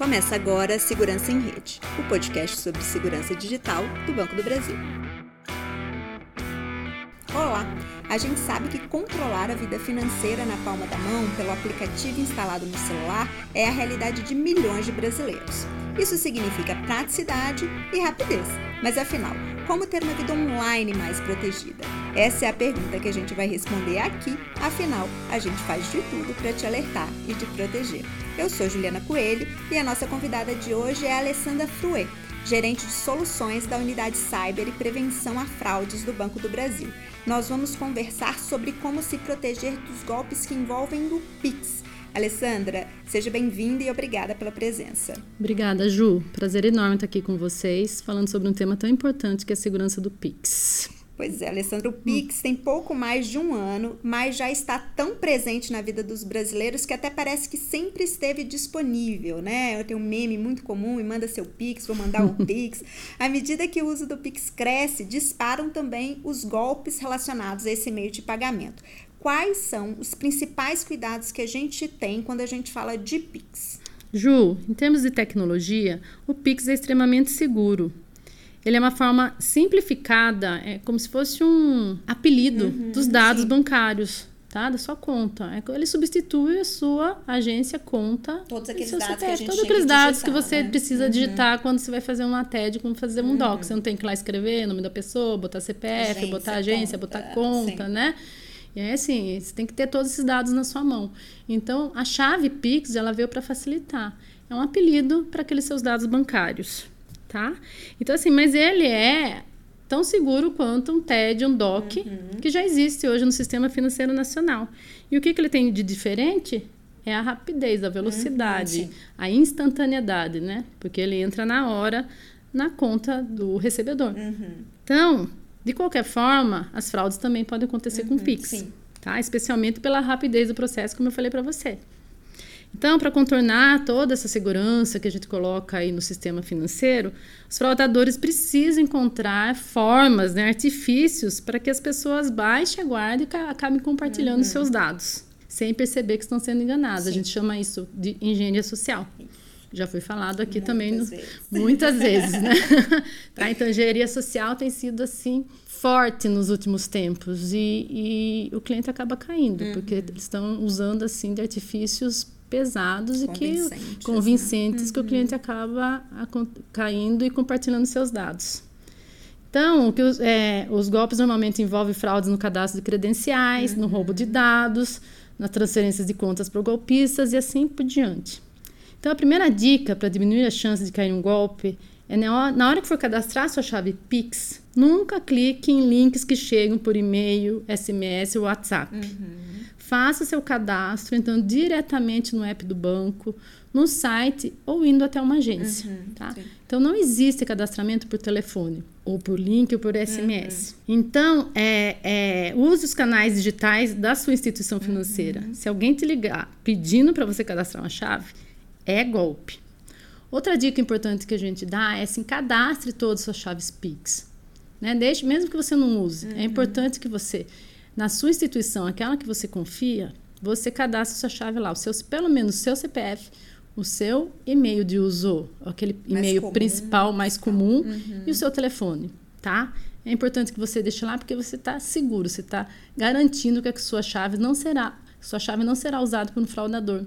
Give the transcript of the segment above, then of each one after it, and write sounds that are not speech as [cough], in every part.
Começa agora Segurança em Rede, o podcast sobre segurança digital do Banco do Brasil. Olá! A gente sabe que controlar a vida financeira na palma da mão pelo aplicativo instalado no celular é a realidade de milhões de brasileiros. Isso significa praticidade e rapidez. Mas afinal, como ter uma vida online mais protegida? Essa é a pergunta que a gente vai responder aqui. Afinal, a gente faz de tudo para te alertar e te proteger. Eu sou Juliana Coelho e a nossa convidada de hoje é a Alessandra Fruet, gerente de soluções da unidade Cyber e Prevenção a Fraudes do Banco do Brasil. Nós vamos conversar sobre como se proteger dos golpes que envolvem o Pix Alessandra, seja bem-vinda e obrigada pela presença. Obrigada, Ju. Prazer enorme estar aqui com vocês, falando sobre um tema tão importante que é a segurança do Pix. Pois é, Alessandra, o Pix hum. tem pouco mais de um ano, mas já está tão presente na vida dos brasileiros que até parece que sempre esteve disponível, né? Eu tenho um meme muito comum e manda seu Pix, vou mandar um [laughs] Pix. À medida que o uso do Pix cresce, disparam também os golpes relacionados a esse meio de pagamento quais são os principais cuidados que a gente tem quando a gente fala de Pix? Ju, em termos de tecnologia, o Pix é extremamente seguro. Ele é uma forma simplificada, é como se fosse um apelido uhum, dos dados sim. bancários, tá? Da sua conta. É ele substitui a sua agência, conta. Todos aqueles dados CPF, que a gente Todos aqueles dados digitar, que você né? precisa uhum. digitar quando você vai fazer uma TED, como fazer um uhum. doc. Você não tem que ir lá escrever o nome da pessoa, botar CPF, agência, botar agência, conta, botar conta, sim. né? E é assim, você tem que ter todos esses dados na sua mão. Então, a chave Pix, ela veio para facilitar. É um apelido para aqueles seus dados bancários, tá? Então, assim, mas ele é tão seguro quanto um TED, um DOC, uhum. que já existe hoje no Sistema Financeiro Nacional. E o que, que ele tem de diferente? É a rapidez, a velocidade, uhum, a instantaneidade, né? Porque ele entra na hora na conta do recebedor. Uhum. Então, de qualquer forma, as fraudes também podem acontecer uhum, com o Pix, sim. tá? Especialmente pela rapidez do processo, como eu falei para você. Então, para contornar toda essa segurança que a gente coloca aí no sistema financeiro, os fraudadores precisam encontrar formas, né, artifícios para que as pessoas baixem a guarda e acabem compartilhando uhum. seus dados, sem perceber que estão sendo enganadas. Sim. A gente chama isso de engenharia social. Já foi falado aqui muitas também no, vezes. [laughs] muitas vezes, né? [laughs] tá? Então, engenharia social tem sido assim forte nos últimos tempos e, e o cliente acaba caindo uhum. porque eles estão usando assim de artifícios pesados e que convincentes né? que o cliente acaba caindo e compartilhando seus dados. Então, que os, é, os golpes normalmente envolvem fraudes no cadastro de credenciais, uhum. no roubo de dados, na transferência de contas para golpistas e assim por diante. Então, a primeira dica para diminuir a chance de cair um golpe é na hora que for cadastrar sua chave Pix, nunca clique em links que chegam por e-mail, SMS ou WhatsApp. Uhum. Faça seu cadastro entrando diretamente no app do banco, no site ou indo até uma agência. Uhum, tá? Então não existe cadastramento por telefone, ou por link ou por SMS. Uhum. Então, é, é, use os canais digitais da sua instituição financeira. Uhum. Se alguém te ligar pedindo para você cadastrar uma chave, é golpe. Outra dica importante que a gente dá é assim, cadastre todas as suas chaves Pix. Né? Deixe, mesmo que você não use, é uhum. é importante que você, na sua instituição, aquela que você confia, você cadastre sua chave lá, o seu, pelo menos o seu CPF, o seu e-mail de uso, aquele e-mail principal mais comum uhum. e o seu telefone, tá? É importante que você deixe lá porque você está seguro, você está garantindo que a sua chave não será, sua chave não será usada por um fraudador.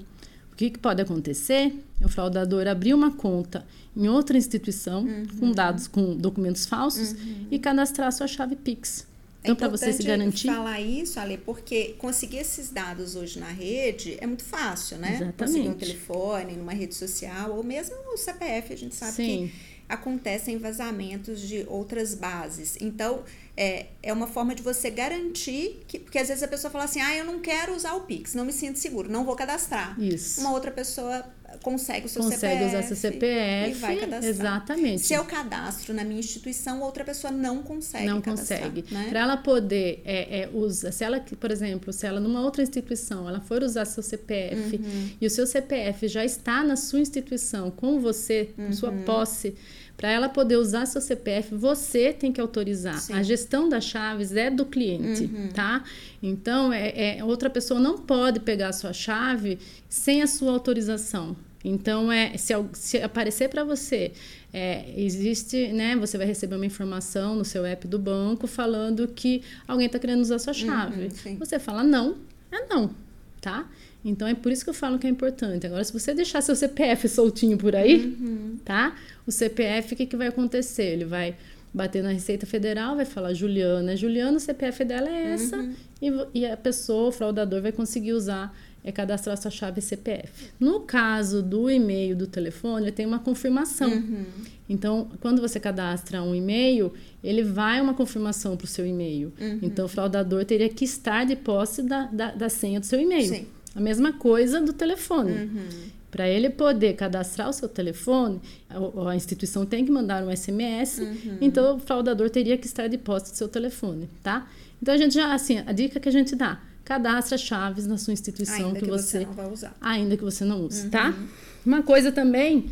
O que, que, pode acontecer? O fraudador abrir uma conta em outra instituição uhum. com dados, com documentos falsos uhum. e cadastrar a sua chave Pix. É então, é para você se garantir. falar isso, Ale, porque conseguir esses dados hoje na rede é muito fácil, né? Exatamente. Conseguir um telefone, numa rede social, ou mesmo o CPF, a gente sabe Sim. que acontecem vazamentos de outras bases. Então, é, é uma forma de você garantir que. Porque às vezes a pessoa fala assim: ah, eu não quero usar o Pix, não me sinto seguro, não vou cadastrar. Isso. Uma outra pessoa consegue o seu consegue CPF. usar seu CPF. E vai cadastrar. Exatamente. Se eu cadastro na minha instituição, outra pessoa não consegue. Não consegue. Né? Para ela poder é, é, usar, se ela, por exemplo, se ela numa outra instituição, ela for usar seu CPF uhum. e o seu CPF já está na sua instituição com você, com uhum. sua posse para ela poder usar seu CPF, você tem que autorizar. Sim. A gestão das chaves é do cliente, uhum. tá? Então, é, é, outra pessoa não pode pegar a sua chave sem a sua autorização. Então, é, se, se aparecer para você, é, existe, né? Você vai receber uma informação no seu app do banco falando que alguém está querendo usar sua chave. Uhum, você fala não, é não, tá? Então é por isso que eu falo que é importante. Agora, se você deixar seu CPF soltinho por aí, uhum. tá? O CPF, o que, que vai acontecer? Ele vai bater na Receita Federal, vai falar Juliana, Juliana, o CPF dela é essa, uhum. e, e a pessoa, o fraudador, vai conseguir usar é cadastrar sua chave CPF. No caso do e-mail do telefone, ele tem uma confirmação. Uhum. Então, quando você cadastra um e-mail, ele vai uma confirmação para o seu e-mail. Uhum. Então, o fraudador teria que estar de posse da, da, da senha do seu e-mail. A mesma coisa do telefone. Uhum. Para ele poder cadastrar o seu telefone, a, a, instituição tem que mandar um SMS, uhum. então o fraudador teria que estar de posse do seu telefone, tá? Então a gente já, assim, a dica que a gente dá, cadastre chaves na sua instituição ainda que, que você, você, não vai usar. Ainda que você não use, tá? uhum. tá? Uma coisa também,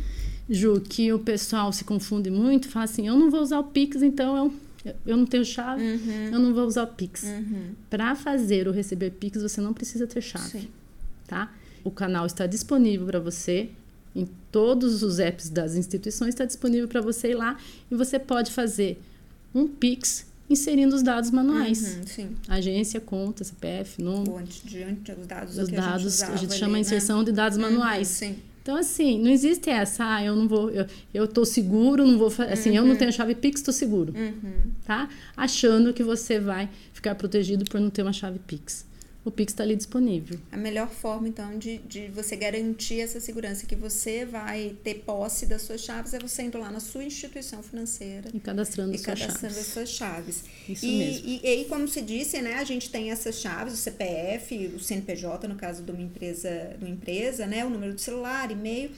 Ju, que o pessoal se confunde muito, fala assim, eu não vou usar o Pix, então eu, eu não tenho chave, uhum. eu não vou usar o Pix. Uhum. Para fazer ou receber Pix, você não precisa ter chave, Sim. Tá? O canal está disponível para você em todos os apps das instituições, está disponível para você ir lá e você pode fazer um Pix inserindo os dados manuais. Uhum, sim. Agência, conta, CPF, nome. Ou diante dos dados os dados, a gente, a gente chama né? inserção de dados uhum, manuais. sim. Então, assim, não existe essa, ah, eu não vou, eu, eu tô seguro, não vou fazer, assim, uhum. eu não uhum. tenho chave Pix, tô seguro, uhum. tá? Achando que você vai ficar protegido por não ter uma chave Pix o Pix está ali disponível. A melhor forma, então, de, de você garantir essa segurança que você vai ter posse das suas chaves é você indo lá na sua instituição financeira e cadastrando, e suas cadastrando chaves. as suas chaves. Isso e, mesmo. E, aí, como se disse, né, a gente tem essas chaves, o CPF, o CNPJ, no caso de uma empresa, de uma empresa né, o número do celular, e-mail.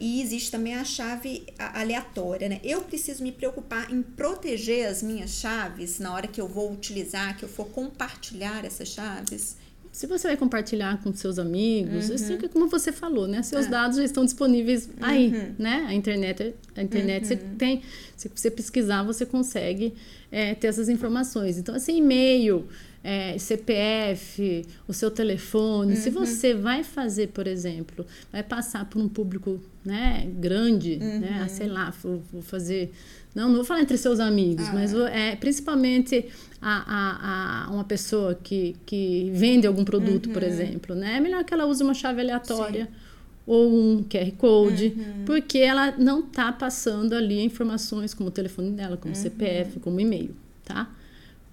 E existe também a chave aleatória, né? Eu preciso me preocupar em proteger as minhas chaves na hora que eu vou utilizar, que eu for compartilhar essas chaves. Se você vai compartilhar com seus amigos, uhum. isso é como você falou, né? Seus é. dados já estão disponíveis aí, uhum. né? A internet, a internet uhum. você tem, se você pesquisar, você consegue é, ter essas informações. Então, assim, e-mail, é, CPF, o seu telefone. Uhum. Se você vai fazer, por exemplo, vai passar por um público né, grande, uhum. né, sei lá, vou, vou, fazer. Não, não vou falar entre seus amigos, ah. mas é, principalmente a, a, a, uma pessoa que, que vende algum produto, uhum. por exemplo. Né, é melhor que ela use uma chave aleatória. Sim ou um QR Code, uhum. porque ela não está passando ali informações como o telefone dela, como uhum. CPF, como e-mail, tá?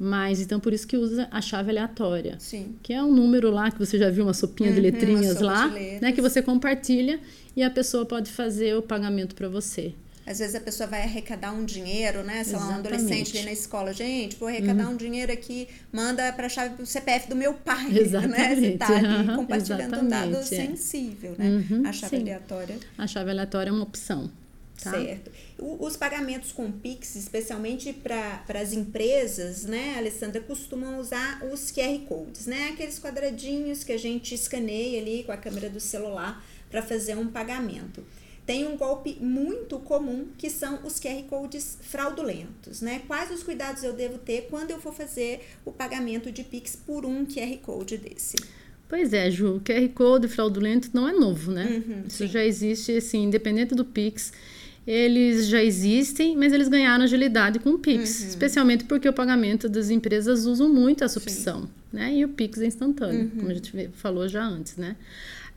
Mas então por isso que usa a chave aleatória. Sim. Que é um número lá que você já viu uma sopinha uhum, de letrinhas lá, de né, que você compartilha e a pessoa pode fazer o pagamento para você. Às vezes a pessoa vai arrecadar um dinheiro, né? Sei lá, um adolescente ali na escola. Gente, vou arrecadar uhum. um dinheiro aqui, manda para a chave do CPF do meu pai. Exatamente. [laughs] Né? Você tá ali compartilhando um dado é. sensível, né? Uhum, a chave sim. aleatória. A chave aleatória é uma opção. Tá? Certo. Os pagamentos com Pix, especialmente para as empresas, né, Alessandra, costumam usar os QR Codes, né? Aqueles quadradinhos que a gente escaneia ali com a câmera do celular para fazer um pagamento. Tem um golpe muito comum que são os QR Codes fraudulentos, né? Quais os cuidados eu devo ter quando eu for fazer o pagamento de Pix por um QR Code desse? Pois é, Ju, o QR Code fraudulento não é novo, né? Uhum, Isso sim. já existe, assim, independente do Pix eles já existem, mas eles ganharam agilidade com o Pix, uhum. especialmente porque o pagamento das empresas usam muito essa opção, Sim. né? E o Pix é instantâneo, uhum. como a gente falou já antes, né?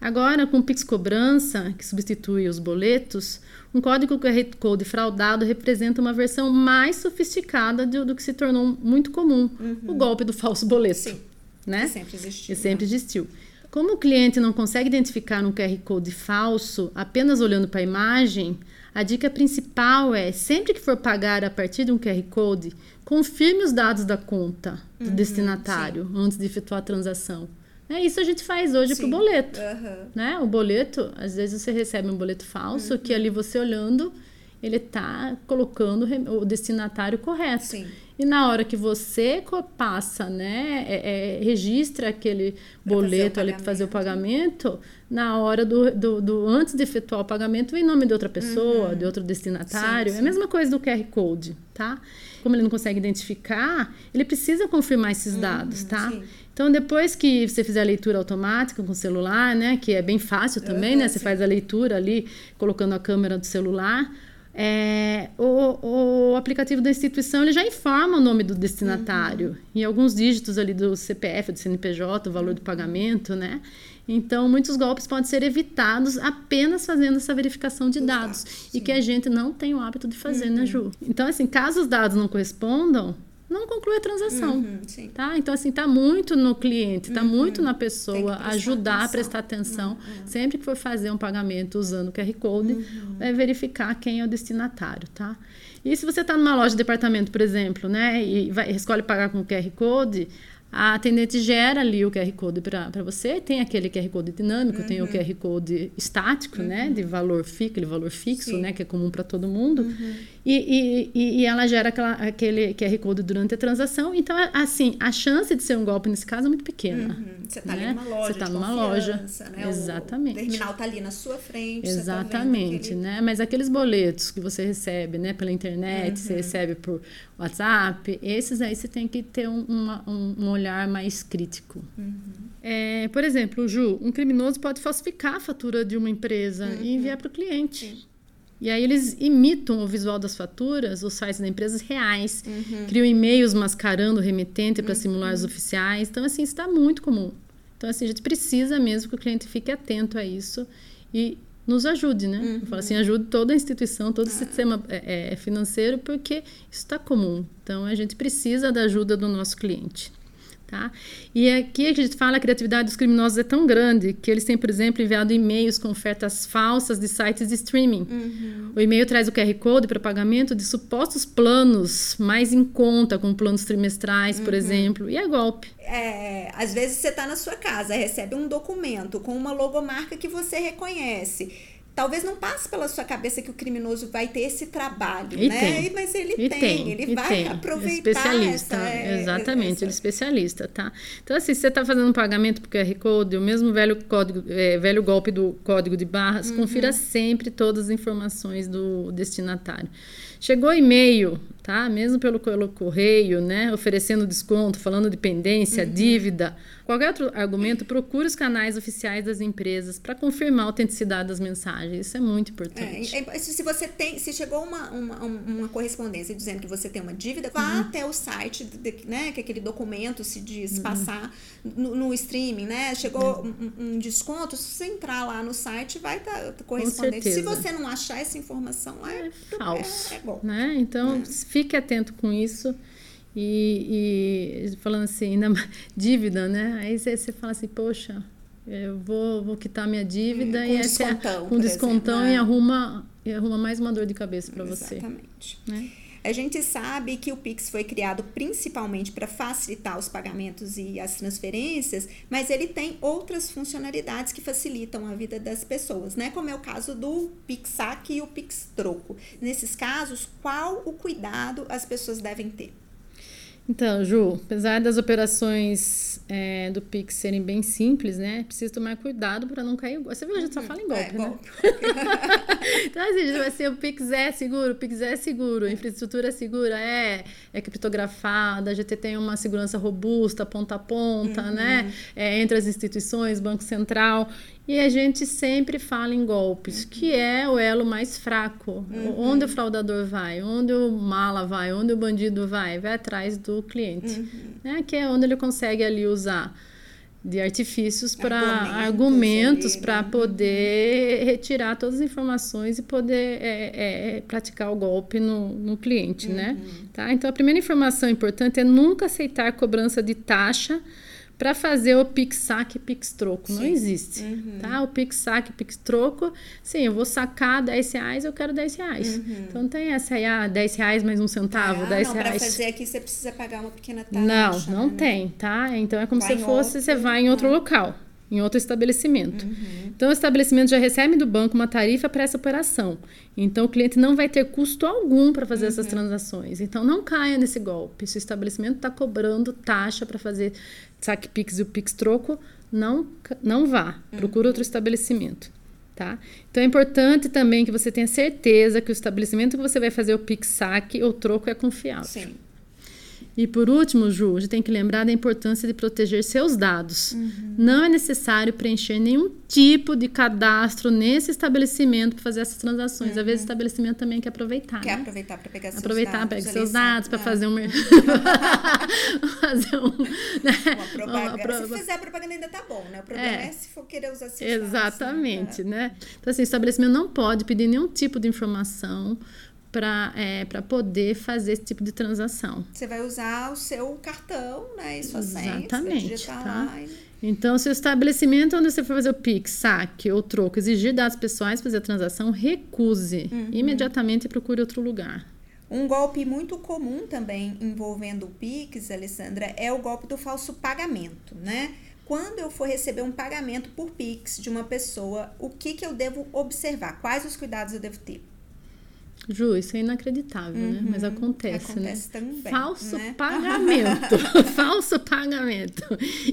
Agora, com o Pix Cobrança, que substitui os boletos, um código QR Code fraudado representa uma versão mais sofisticada do, do que se tornou muito comum, uhum. o golpe do falso boleto. Sim. Né? Que sempre existiu. Que sempre né? existiu. Como o cliente não consegue identificar um QR Code falso apenas olhando para a imagem, a dica principal é, sempre que for pagar a partir de um QR Code, confirme os dados da conta do uhum, destinatário sim. antes de efetuar a transação. É, isso a gente faz hoje para o boleto. Uhum. Né? O boleto, às vezes você recebe um boleto falso uhum. que ali você olhando, ele está colocando o destinatário correto. Sim. E na hora que você passa, né, é, é, registra aquele pra boleto ali para fazer o pagamento, na hora do, do, do, antes de efetuar o pagamento, vem nome de outra pessoa, uhum. de outro destinatário. Sim, sim. É a mesma coisa do QR Code, tá? Como ele não consegue identificar, ele precisa confirmar esses uhum, dados, tá? Sim. Então, depois que você fizer a leitura automática com o celular, né, que é bem fácil também, uhum, né, você faz a leitura ali colocando a câmera do celular, é, o, o, aplicativo da instituição ele já informa o nome do destinatário uhum. e alguns dígitos ali do CPF, do CNPJ, o valor do pagamento, né? Então, muitos golpes podem ser evitados apenas fazendo essa verificação de dados, dados e que a gente não tem o hábito de fazer, né, uhum. né, Ju? Então, assim, caso os dados não correspondam, não conclui a transação. Uhum, tá? Então, assim, está muito no cliente, está uhum. muito na pessoa ajudar atenção. a prestar atenção. Uhum. Sempre que for fazer um pagamento usando o QR Code, uhum. é verificar quem é o destinatário, tá? E se você está numa loja de departamento, por exemplo, né, e vai, escolhe pagar com o QR Code, a atendente gera ali o QR Code para você, tem aquele QR Code dinâmico, uhum. tem o uhum. QR Code estático, uhum. né, de valor fixo, aquele valor fixo, Sim. né, que é comum para todo mundo, uhum. E, e, e, ela gera aquela, aquele QR Code durante a transação, então, assim, a chance de ser um golpe nesse caso é muito pequena. Uhum. Você está né? numa loja, Você está numa loja, né? exatamente. O terminal está ali na sua frente, tá exatamente, tá né, mas aqueles boletos que você recebe, né, pela internet, você uhum. recebe por WhatsApp, esses aí você tem que ter um, uma, um, um olhar mais crítico. Uhum. É, por exemplo, Ju, um criminoso pode falsificar a fatura de uma empresa uhum. e enviar para o cliente. Sim. E aí eles imitam o visual das faturas, os sites da empresas reais, uhum. criam e-mails mascarando o remetente para simular os uhum. oficiais. Então, assim, isso está muito comum. Então, assim, a gente precisa mesmo que o cliente fique atento a isso e nos ajude, né? Uhum. Eu falo assim, ajude toda a instituição, todo o ah. sistema é, é, financeiro, porque isso está comum. Então, a gente precisa da ajuda do nosso cliente. Tá? E aqui a gente fala a criatividade dos criminosos é tão grande que eles têm, por exemplo, enviado e-mails com ofertas falsas de sites de streaming. Uhum. O e-mail traz o QR Code para pagamento de supostos planos mais em conta, como planos trimestrais, por uhum. exemplo, e é golpe. É, às vezes você está na sua casa, recebe um documento com uma logomarca que você reconhece talvez não passe pela sua cabeça que o criminoso vai ter esse trabalho, e né? Tem. Mas ele e tem, tem, ele vai tem. aproveitar. Especialista, essa, é, exatamente, essa... ele é especialista, tá? Então, assim, se você está fazendo um pagamento por QR Code, o mesmo velho código, é, velho golpe do código de barras, uhum. confira sempre todas as informações do destinatário. Chegou e-mail, tá? Mesmo pelo, pelo correio, né? Oferecendo desconto, falando de pendência, uhum. dívida, qualquer outro argumento, procure os canais oficiais das empresas para confirmar a autenticidade das mensagens. Isso é muito importante. É, é, se você tem, se chegou uma, uma, uma, correspondência dizendo que você tem uma dívida, vá uhum. até o site, de, né? Que aquele documento se diz uhum. passar no, no, streaming, né? Chegou uhum. um, um, desconto, se você entrar lá no site, vai estar tá correspondente. Se você não achar essa informação lá, é, é falso. É, é bom. Né? Então, é. Fique atento com isso. E, e falando assim, ainda [laughs] dívida, né? Aí você, você fala assim, poxa, eu vou, vou quitar minha dívida hum, e descontão, um descontão exemplo, e arruma, e arruma mais uma dor de cabeça para você. Exatamente. Né? A gente sabe que o Pix foi criado principalmente para facilitar os pagamentos e as transferências, mas ele tem outras funcionalidades que facilitam a vida das pessoas, né? Como é o caso do Pix Saque e o Pix Troco. Nesses casos, qual o cuidado as pessoas devem ter? Então, Ju, apesar das operações é, do Pix serem bem simples, né? Precisa tomar cuidado para não cair. Você viu, a gente só uhum. fala em golpe, é, né? Golpe. [laughs] então, assim, vai ser o Pix é seguro, o Pix é seguro, a infraestrutura é segura, é, é criptografada, a GT tem uma segurança robusta, ponta a ponta, uhum. né? É, entre as instituições, Banco Central. E a gente sempre fala em golpes, uhum. que é o elo mais fraco. Uhum. Onde o fraudador vai, onde o mala vai, onde o bandido vai, vai atrás do cliente. Uhum. Né? Que é onde ele consegue ali usar de artifícios para argumentos para né? poder retirar todas as informações e poder é, é, praticar o golpe no, no cliente, né? Uhum. Tá? Então a primeira informação importante é nunca aceitar cobrança de taxa para fazer o Pix saque Pix troco. Sim. Não existe. Uhum. Tá? O Pix saque Pix troco, sim, eu vou sacar 10 reais, eu quero 10 reais. Uhum. Então tem essa aí, ah, 10 reais mais um centavo, ah, 10 não, reais. Para fazer aqui você precisa pagar uma pequena taxa. Não, não né? tem, tá? Então é como vai se fosse, outro, você vai em outro local em outro estabelecimento. Uhum. Então, o estabelecimento já recebe do banco uma tarifa para essa operação. Então, o cliente não vai ter custo algum para fazer uhum. essas transações. Então, não caia nesse golpe. Se o estabelecimento está cobrando taxa para fazer saque Pix e o Pix troco, não, não vá. Procure uhum. outro estabelecimento. Tá? Então, é importante também que você tenha certeza que o estabelecimento que você vai fazer o Pix saque ou troco é confiável. Sim. E por último, Ju, a gente tem que lembrar da importância de proteger seus dados. Uhum. Não é necessário preencher nenhum tipo de cadastro nesse estabelecimento para fazer essas transações. Uhum. Às vezes o estabelecimento também quer aproveitar. Quer né? aproveitar para pegar seus aproveitar, dados. Aproveitar, pegar seus dados para fazer um. [laughs] fazer um. Né? [laughs] Uma propaganda. Uma Se fizer propaganda ainda tá bom, né? O problema é, é se for querer usar seus Exatamente, dados, né? né? Então, assim, o estabelecimento não pode pedir nenhum tipo de informação para é, poder fazer esse tipo de transação. Você vai usar o seu cartão, né? E sua Exatamente, senha, tá? E... Então, se o estabelecimento onde você for fazer o PIX, saque ou troco exigir dados pessoais para fazer a transação, recuse. Uhum. Imediatamente procure outro lugar. Um golpe muito comum também envolvendo o Pix, Alessandra, é o golpe do falso pagamento, né? Quando eu for receber um pagamento por Pix de uma pessoa, o que, que eu devo observar? Quais os cuidados eu devo ter? Ju, isso é inacreditável, uhum. né? Mas uhum. acontece, acontece né? Também, falso né? pagamento. [laughs] [laughs] falso pagamento.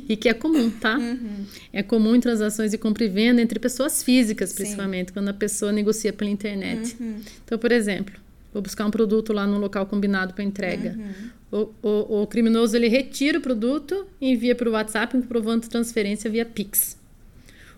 E que é comum, tá? Uhum. É comum em transações de compra e venda entre pessoas físicas, principalmente, Sim. quando a pessoa negocia pela internet. Uhum. Então, por exemplo, vou buscar um produto lá no local combinado para entrega. Uhum. O, o, o, criminoso ele retira o produto e envia para o WhatsApp comprovante de transferência via Pix.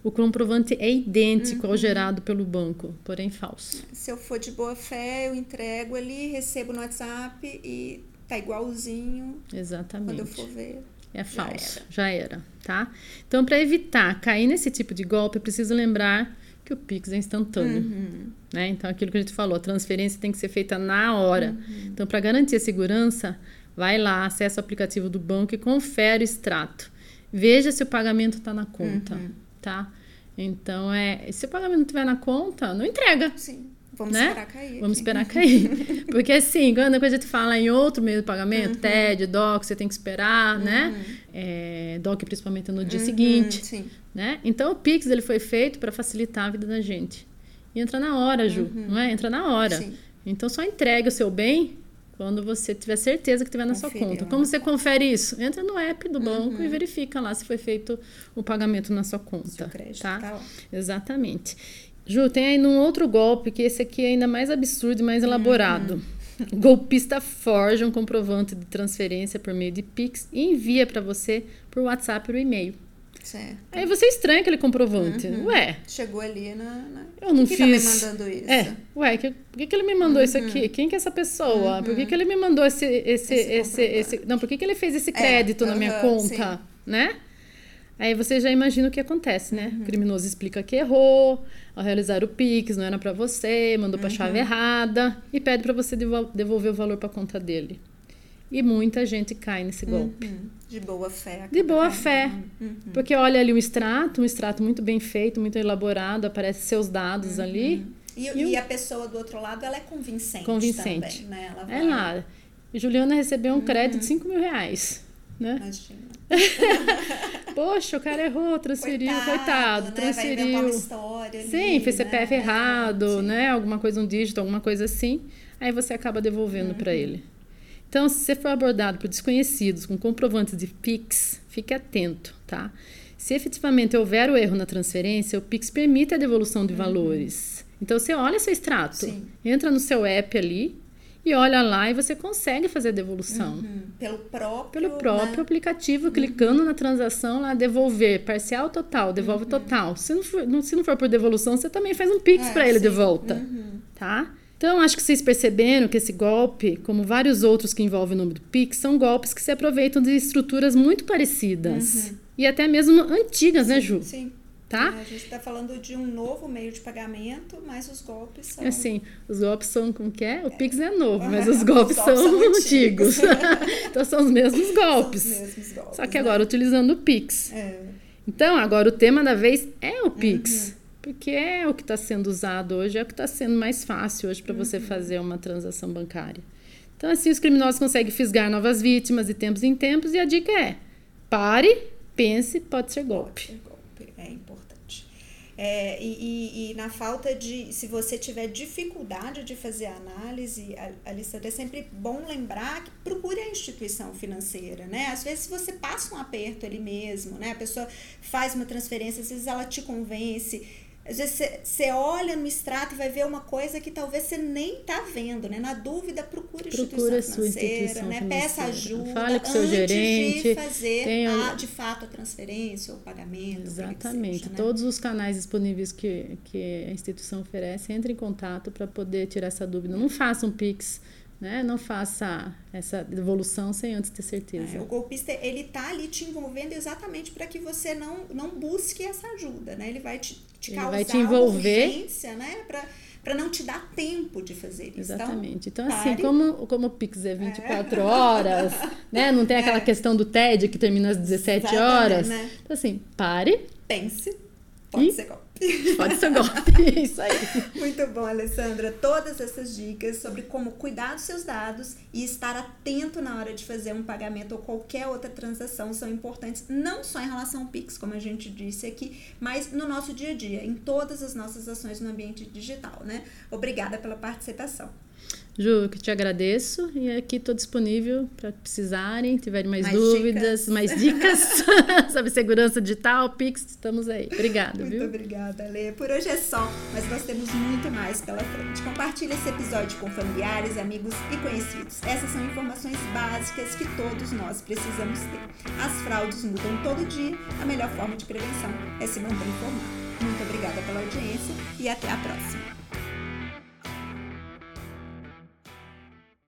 O comprovante é idêntico uhum. ao gerado pelo banco, porém falso. Se eu for de boa fé, eu entrego ali, recebo no WhatsApp e tá igualzinho. Exatamente. Quando eu for ver. É falso, já era, já era tá? Então, para evitar cair nesse tipo de golpe, preciso lembrar que o Pix é instantâneo. Uhum. Né? Então, aquilo que a gente falou, a transferência tem que ser feita na hora. Uhum. Então, para garantir a segurança, vai lá, acessa o aplicativo do banco e confere o extrato. Veja se o pagamento está na conta. Uhum tá? Então, é, se o pagamento não estiver na conta, não entrega. Sim. Vamos né? esperar cair. Vamos esperar [laughs] cair. Porque assim, quando a gente fala em outro meio de pagamento, uhum. TED, DOC, você tem que esperar, né? uhum. né? É, DOC principalmente no dia uhum, seguinte. Sim. Né? Então o Pix ele foi feito para facilitar a vida da gente. E entra na hora, Ju, uhum. não é? Entra na hora. Sim. Então só entregue o seu bem quando você tiver certeza que estiver na sua conta. Como você confere isso? Entra no app do banco uhum. e verifica lá se foi feito o pagamento na sua conta. Crédito, tá? tá Exatamente. Ju, tem aí um outro golpe que esse aqui é ainda mais absurdo e mais uhum. elaborado. Uhum. O golpista forja um comprovante de transferência por meio de Pix e envia para você por WhatsApp ou e-mail. Certo. Aí você estranha aquele comprovante. Uhum. Ué. Chegou ali na. na... Eu não Quem fiz. Tá me mandando isso? É. Ué, que, por que, que ele me mandou uhum. isso aqui? Quem que é essa pessoa? Uhum. Por que, uhum. que ele me mandou esse. esse, esse, esse, esse... Não, por que, que ele fez esse é, crédito é. na minha conta? Sim. Né? Aí você já imagina o que acontece, né? O uhum. criminoso explica que errou, ao realizar o Pix, não era para você, mandou para a chave uhum. errada e pede para você devolver o valor para conta dele. E muita gente cai nesse golpe. Uhum. De boa fé. De boa fé. Uhum. Porque olha ali um extrato, um extrato muito bem feito, muito elaborado, aparece seus dados uhum. ali. E, e, e, a pessoa do outro lado, ela é convincente. Convincente. Também, né? Ela é vai... É lá. E Juliana recebeu um crédito de 5 uhum. mil reais. Né? Imagina. [laughs] Poxa, o cara errou, transferiu, coitado, coitado né? transferiu. História ali, Sim, fez CPF né? errado, né? Alguma coisa, um dígito, alguma coisa assim. Aí você acaba devolvendo para uhum. ele. Então, se você for abordado por desconhecidos com comprovantes de Pix, fique atento, tá? Se efetivamente houver o erro na transferência, o Pix permite a devolução de uhum. valores. Então, você olha seu extrato, Sim. entra no seu app ali e olha lá e você consegue fazer a devolução. Uhum. Pelo próprio, Pelo próprio né? aplicativo, uhum. clicando na transação lá, devolver, parcial total, devolve uhum. total. Se não, for, se não for por devolução, você também faz um Pix é, para ele sim. de volta, uhum. tá? Então, acho que vocês perceberam que esse golpe, como vários outros que envolvem o nome do Pix, são golpes que se aproveitam de estruturas muito parecidas. Uhum. E até mesmo antigas, né, Ju? Sim. Tá? É, a gente está falando de um novo meio de pagamento, mas os golpes são. Assim, os golpes são como que é? O Pix é novo, [laughs] mas os golpes, os golpes são, são, antigos. [laughs] então são os mesmos golpes. São os mesmos golpes. Só que agora né? utilizando o Pix. É. Então, agora o tema da vez é o Pix. Uhum porque é o que está sendo usado hoje, é o que está sendo mais fácil hoje para uhum. você fazer uma transação bancária. Então, assim, os criminosos conseguem fisgar novas vítimas de tempos em tempos, e a dica é: pare, pense, pode ser golpe. Pode ser golpe, é importante. É, e, e, e, na falta de. Se você tiver dificuldade de fazer a análise, Alessandra, é sempre bom lembrar que procure a instituição financeira, né? Às vezes você passa um aperto ali mesmo, né? A pessoa faz uma transferência, às vezes ela te convence às vezes você olha no extrato e vai ver uma coisa que talvez você nem tá vendo, né? Na dúvida, procure Procura instituição sua financeira, instituição né? financeira. Peça ajuda Fale com seu antes gerente, de fazer tenha- a, de fato a transferência ou o pagamento. Exatamente. seja, né? Todos os canais disponíveis que, que a instituição oferece, entre em contato para poder tirar essa dúvida. Não faça um Pix, né? Não faça essa devolução sem antes ter certeza. É, o golpista ele tá ali te envolvendo exatamente para que você não, não busque essa ajuda, né? Ele vai te, te Ele causar vai te envolver. urgência, né? Para não te dar tempo de fazer isso. Exatamente. Então, pare. assim, como, como o Pix é 24 horas, né? Não tem aquela É. questão do TED que termina às 17 Exatamente, horas. né? Então, assim, pare, pense, pode E- ser pode ser golpe. [laughs] Isso aí. Muito bom, Alessandra. Todas essas dicas sobre como cuidar dos seus dados e estar atento na hora de fazer um pagamento ou qualquer outra transação são importantes, não só em relação ao Pix, como a gente disse aqui, mas no nosso dia a dia, em todas as nossas ações no ambiente digital, né? Obrigada pela participação. Ju, eu que te agradeço e aqui estou disponível para precisarem, tiverem mais, Mais dúvidas, dicas. mais dicas [laughs] sobre segurança digital, Pix, estamos aí. Obrigada, Muito viu? obrigada, Lê. Por hoje é só, mas nós temos muito mais pela frente. Compartilhe esse episódio com familiares, amigos e conhecidos. Essas são informações básicas que todos nós precisamos ter. As fraudes mudam todo dia, a melhor forma de prevenção é se manter informado. Muito obrigada pela audiência e até a próxima.